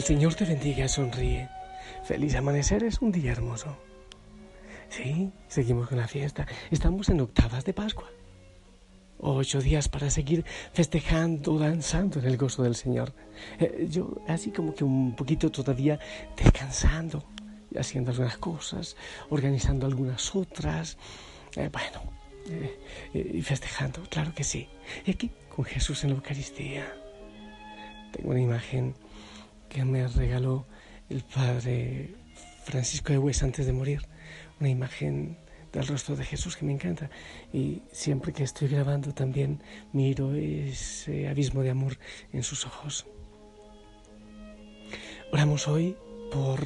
El Señor te bendiga, sonríe. Feliz amanecer es un día hermoso. Sí, seguimos con la fiesta. Estamos en octavas de Pascua. Ocho días para seguir festejando, danzando en el gozo del Señor. Eh, yo así como que un poquito todavía descansando, y haciendo algunas cosas, organizando algunas otras. Eh, bueno, eh, y festejando, claro que sí. Y aquí con Jesús en la Eucaristía. Tengo una imagen que me regaló el padre Francisco de Hues antes de morir, una imagen del rostro de Jesús que me encanta y siempre que estoy grabando también miro ese abismo de amor en sus ojos. Oramos hoy por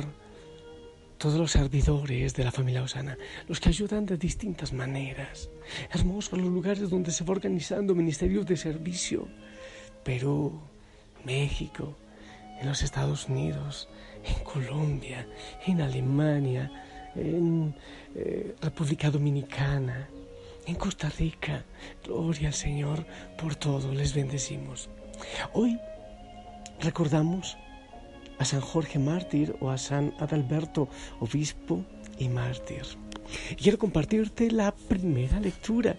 todos los servidores de la familia Osana, los que ayudan de distintas maneras. Hermosos los lugares donde se va organizando ministerios de servicio. Perú, México, en los Estados Unidos, en Colombia, en Alemania, en eh, República Dominicana, en Costa Rica. Gloria al Señor por todo, les bendecimos. Hoy recordamos a San Jorge mártir o a San Adalberto, obispo y mártir. Quiero compartirte la primera lectura,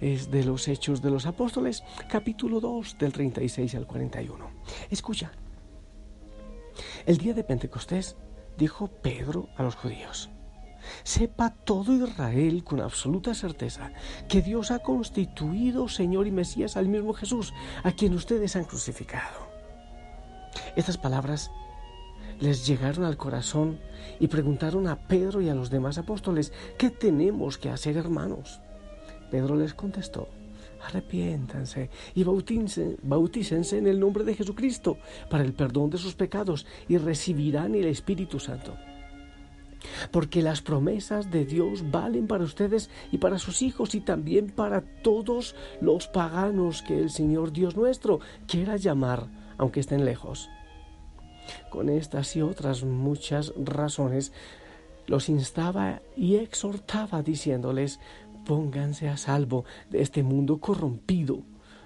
es de los Hechos de los Apóstoles, capítulo 2, del 36 al 41. Escucha. El día de Pentecostés dijo Pedro a los judíos, Sepa todo Israel con absoluta certeza que Dios ha constituido Señor y Mesías al mismo Jesús, a quien ustedes han crucificado. Estas palabras les llegaron al corazón y preguntaron a Pedro y a los demás apóstoles, ¿qué tenemos que hacer hermanos? Pedro les contestó, arrepiéntanse y bautícense, en el nombre de Jesucristo para el perdón de sus pecados y recibirán el Espíritu Santo. Porque las promesas de Dios valen para ustedes y para sus hijos y también para todos los paganos que el Señor Dios nuestro quiera llamar, aunque estén lejos. Con estas y otras muchas razones, los instaba y exhortaba diciéndoles, pónganse a salvo de este mundo corrompido.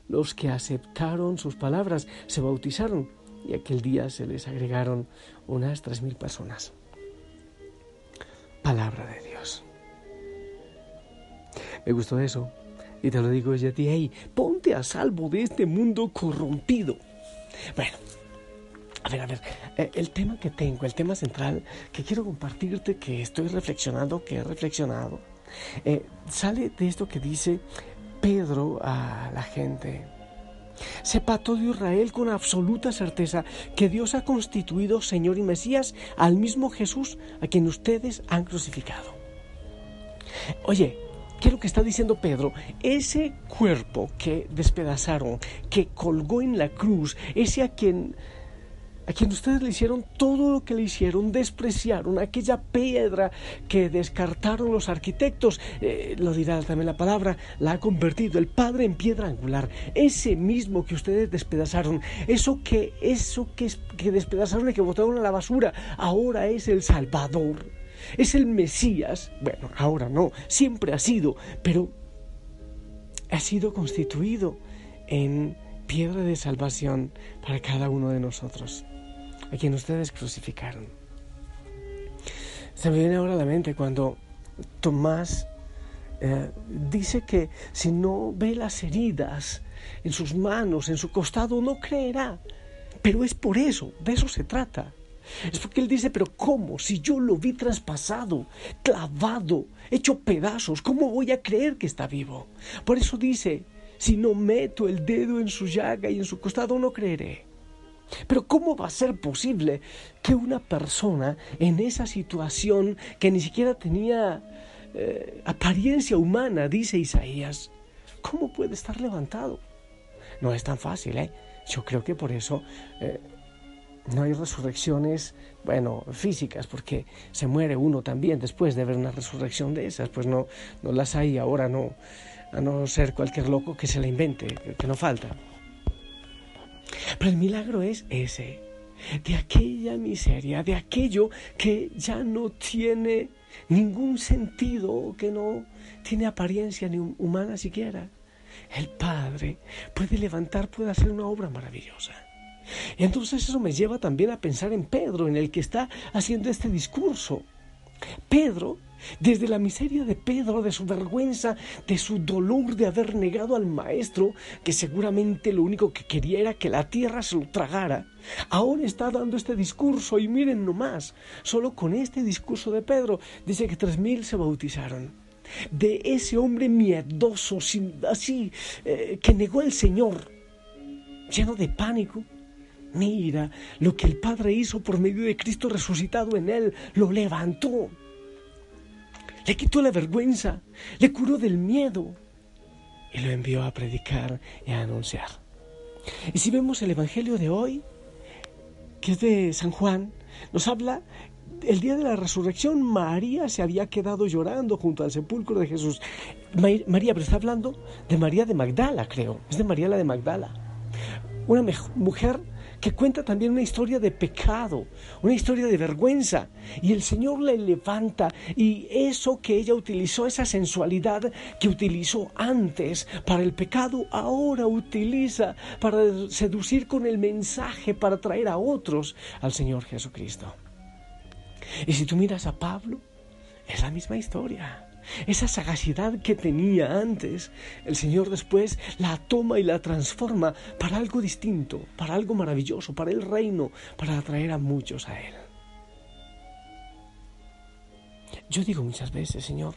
Los que aceptaron sus palabras se bautizaron y aquel día se les agregaron unas tres mil personas. Palabra de Dios. Me gustó eso y te lo digo desde ti, hey, ponte a salvo de este mundo corrompido. Bueno, a ver, a ver, eh, el tema que tengo, el tema central que quiero compartirte, que estoy reflexionando, que he reflexionado, eh, sale de esto que dice Pedro a la gente. Sepa todo Israel con absoluta certeza que Dios ha constituido Señor y Mesías al mismo Jesús a quien ustedes han crucificado. Oye, ¿qué es lo que está diciendo Pedro? Ese cuerpo que despedazaron, que colgó en la cruz, ese a quien a quien ustedes le hicieron todo lo que le hicieron, despreciaron aquella piedra que descartaron los arquitectos, eh, lo dirá también la palabra, la ha convertido el Padre en piedra angular, ese mismo que ustedes despedazaron, eso que, eso que, que despedazaron y que botaron a la basura, ahora es el Salvador, es el Mesías, bueno, ahora no, siempre ha sido, pero ha sido constituido en piedra de salvación para cada uno de nosotros a quien ustedes crucificaron. Se me viene ahora a la mente cuando Tomás eh, dice que si no ve las heridas en sus manos, en su costado, no creerá. Pero es por eso, de eso se trata. Es porque él dice, pero ¿cómo? Si yo lo vi traspasado, clavado, hecho pedazos, ¿cómo voy a creer que está vivo? Por eso dice, si no meto el dedo en su llaga y en su costado, no creeré. Pero ¿cómo va a ser posible que una persona en esa situación que ni siquiera tenía eh, apariencia humana, dice Isaías, ¿cómo puede estar levantado? No es tan fácil, ¿eh? Yo creo que por eso eh, no hay resurrecciones, bueno, físicas, porque se muere uno también después de ver una resurrección de esas, pues no, no las hay ahora, no, a no ser cualquier loco que se la invente, que no falta. Pero el milagro es ese, de aquella miseria, de aquello que ya no tiene ningún sentido, que no tiene apariencia ni humana siquiera. El Padre puede levantar, puede hacer una obra maravillosa. Y entonces eso me lleva también a pensar en Pedro, en el que está haciendo este discurso. Pedro, desde la miseria de Pedro, de su vergüenza, de su dolor de haber negado al maestro, que seguramente lo único que quería era que la tierra se lo tragara, ahora está dando este discurso y miren nomás, solo con este discurso de Pedro dice que tres mil se bautizaron. De ese hombre miedoso, así, eh, que negó al Señor, lleno de pánico, Mira lo que el Padre hizo por medio de Cristo resucitado en él. Lo levantó. Le quitó la vergüenza. Le curó del miedo. Y lo envió a predicar y a anunciar. Y si vemos el Evangelio de hoy, que es de San Juan, nos habla el día de la resurrección María se había quedado llorando junto al sepulcro de Jesús. María, pero está hablando de María de Magdala, creo. Es de María la de Magdala. Una mujer que cuenta también una historia de pecado, una historia de vergüenza. Y el Señor la levanta y eso que ella utilizó, esa sensualidad que utilizó antes para el pecado, ahora utiliza para seducir con el mensaje, para traer a otros al Señor Jesucristo. Y si tú miras a Pablo, es la misma historia. Esa sagacidad que tenía antes, el Señor después la toma y la transforma para algo distinto, para algo maravilloso, para el reino, para atraer a muchos a Él. Yo digo muchas veces, Señor,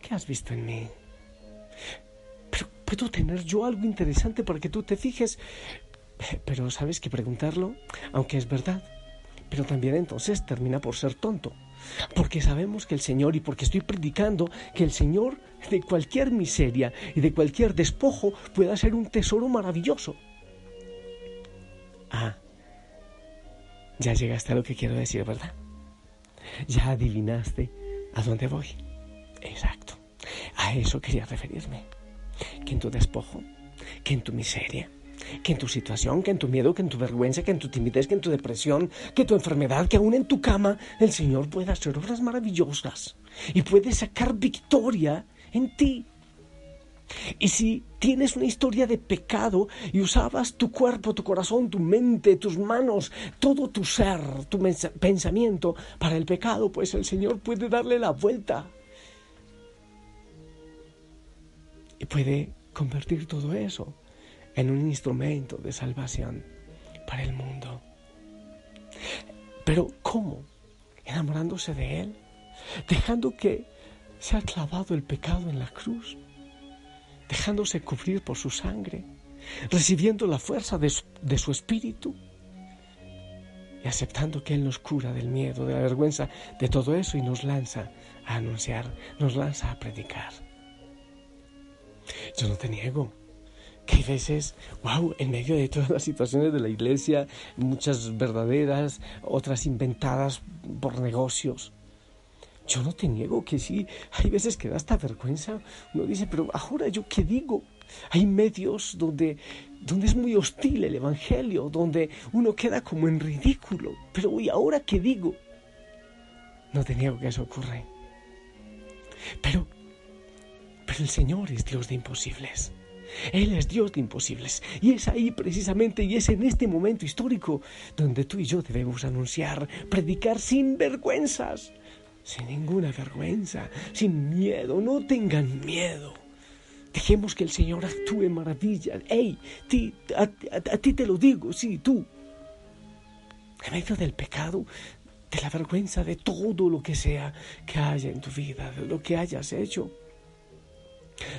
¿qué has visto en mí? Pero puedo tener yo algo interesante para que tú te fijes. Pero sabes que preguntarlo, aunque es verdad, pero también entonces termina por ser tonto. Porque sabemos que el Señor, y porque estoy predicando, que el Señor de cualquier miseria y de cualquier despojo pueda ser un tesoro maravilloso. Ah, ya llegaste a lo que quiero decir, ¿verdad? Ya adivinaste a dónde voy. Exacto. A eso quería referirme. Que en tu despojo, que en tu miseria, que en tu situación, que en tu miedo, que en tu vergüenza, que en tu timidez, que en tu depresión, que tu enfermedad, que aún en tu cama, el Señor puede hacer obras maravillosas y puede sacar victoria en ti. Y si tienes una historia de pecado y usabas tu cuerpo, tu corazón, tu mente, tus manos, todo tu ser, tu pensamiento para el pecado, pues el Señor puede darle la vuelta. Y puede convertir todo eso en un instrumento de salvación para el mundo. Pero ¿cómo? Enamorándose de Él, dejando que se ha clavado el pecado en la cruz, dejándose cubrir por su sangre, recibiendo la fuerza de su, de su espíritu y aceptando que Él nos cura del miedo, de la vergüenza, de todo eso y nos lanza a anunciar, nos lanza a predicar. Yo no te niego que hay veces, wow, en medio de todas las situaciones de la iglesia, muchas verdaderas, otras inventadas por negocios. Yo no te niego que sí, hay veces que da esta vergüenza. Uno dice, pero ahora yo qué digo. Hay medios donde, donde es muy hostil el Evangelio, donde uno queda como en ridículo. Pero ¿y ahora qué digo? No te niego que eso ocurre. Pero, pero el Señor es Dios de imposibles. Él es Dios de imposibles. Y es ahí precisamente, y es en este momento histórico, donde tú y yo debemos anunciar, predicar sin vergüenzas, sin ninguna vergüenza, sin miedo. No tengan miedo. Dejemos que el Señor actúe maravilla. ¡Ey! a, a ti te lo digo, sí, tú. En medio del pecado, de la vergüenza, de todo lo que sea que haya en tu vida, de lo que hayas hecho.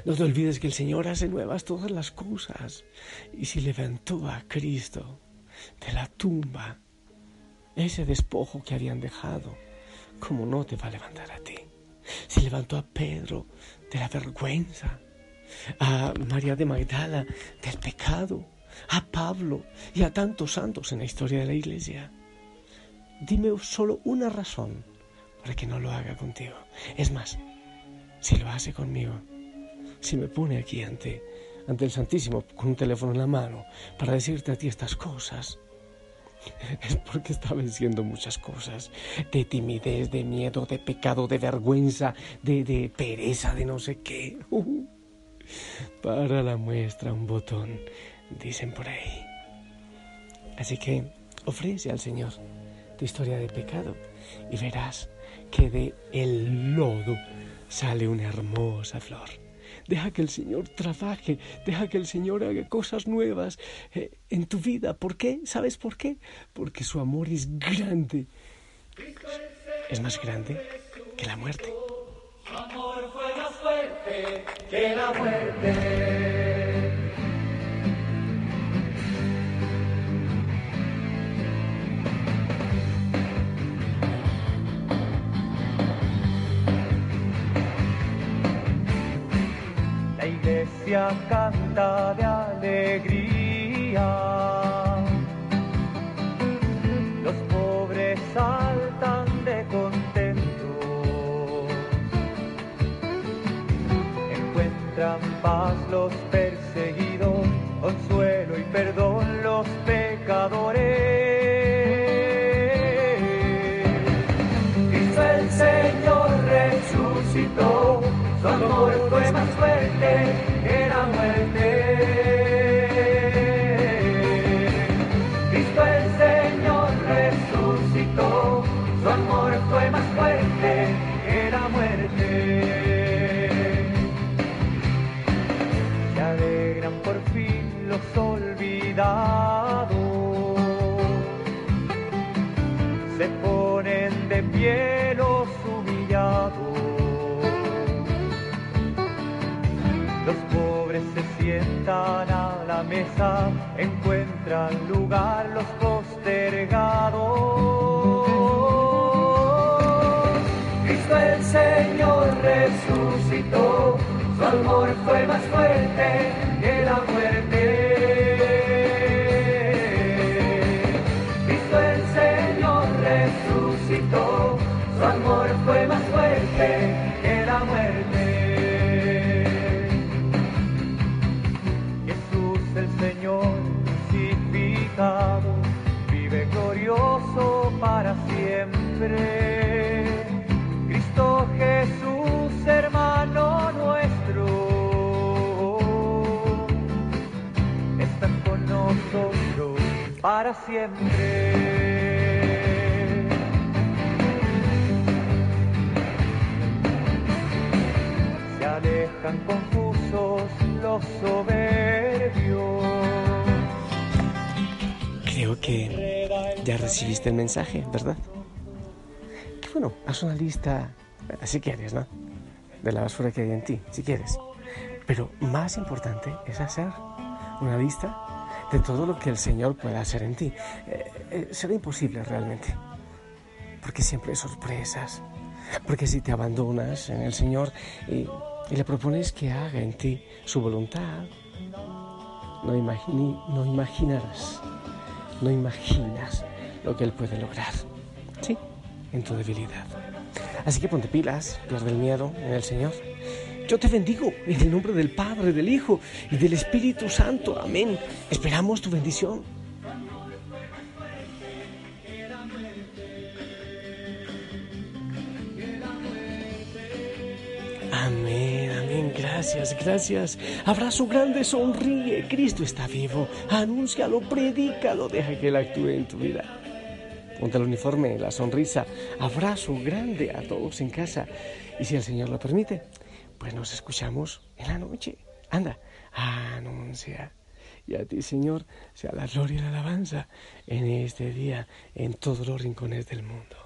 No te olvides que el Señor hace nuevas todas las cosas. Y si levantó a Cristo de la tumba, ese despojo que habían dejado, ¿cómo no te va a levantar a ti? Si levantó a Pedro de la vergüenza, a María de Magdala del pecado, a Pablo y a tantos santos en la historia de la iglesia. Dime solo una razón para que no lo haga contigo. Es más, si lo hace conmigo, si me pone aquí ante, ante el Santísimo con un teléfono en la mano para decirte a ti estas cosas, es porque está venciendo muchas cosas, de timidez, de miedo, de pecado, de vergüenza, de, pereza, de no sé qué. para la muestra un botón, dicen por ahí. Así que ofrece al Señor tu historia de pecado y verás que de el lodo sale una hermosa flor. Deja que el Señor trabaje, deja que el Señor haga cosas nuevas eh, en tu vida. ¿Por qué? ¿Sabes por qué? Porque su amor es grande. Es más grande que la muerte. Amor fue más fuerte que la muerte. Iglesia canta de alegría. Los pobres saltan de contentos. Encuentran paz los perseguidos, consuelo y perdón los pecadores. Cristo el Señor resucitó, su amor olvidados, se ponen de pie los humillados. Los pobres se sientan a la mesa, encuentran lugar los postergados. Cristo el Señor resucitó, su amor fue más fuerte para siempre. Se alejan confusos los soberbios. Creo que ya recibiste el mensaje, ¿verdad? Bueno, haz una lista, si quieres, ¿no? De la basura que hay en ti, si quieres. Pero más importante es hacer una lista de todo lo que el Señor pueda hacer en ti. Eh, eh, será imposible realmente, porque siempre hay sorpresas. Porque si te abandonas en el Señor y, le propones que haga en ti su voluntad, no, imagini- no imaginarás, no imaginas lo que Él puede lograr. Sí, en tu debilidad. Así que ponte pilas, pierde el miedo en el Señor. Yo te bendigo en el nombre del Padre, del Hijo y del Espíritu Santo. Amén. Esperamos tu bendición. Amén, amén, gracias, gracias. Abrazo grande, sonríe, Cristo está vivo. Anúncialo, predícalo, deja que Él actúe en tu vida. Ponte el uniforme, la sonrisa, abrazo grande a todos en casa. Y si el Señor lo permite, pues nos escuchamos en la noche. Anda, anuncia. Y a ti, Señor, sea la gloria y la alabanza en este día, en todos los rincones del mundo.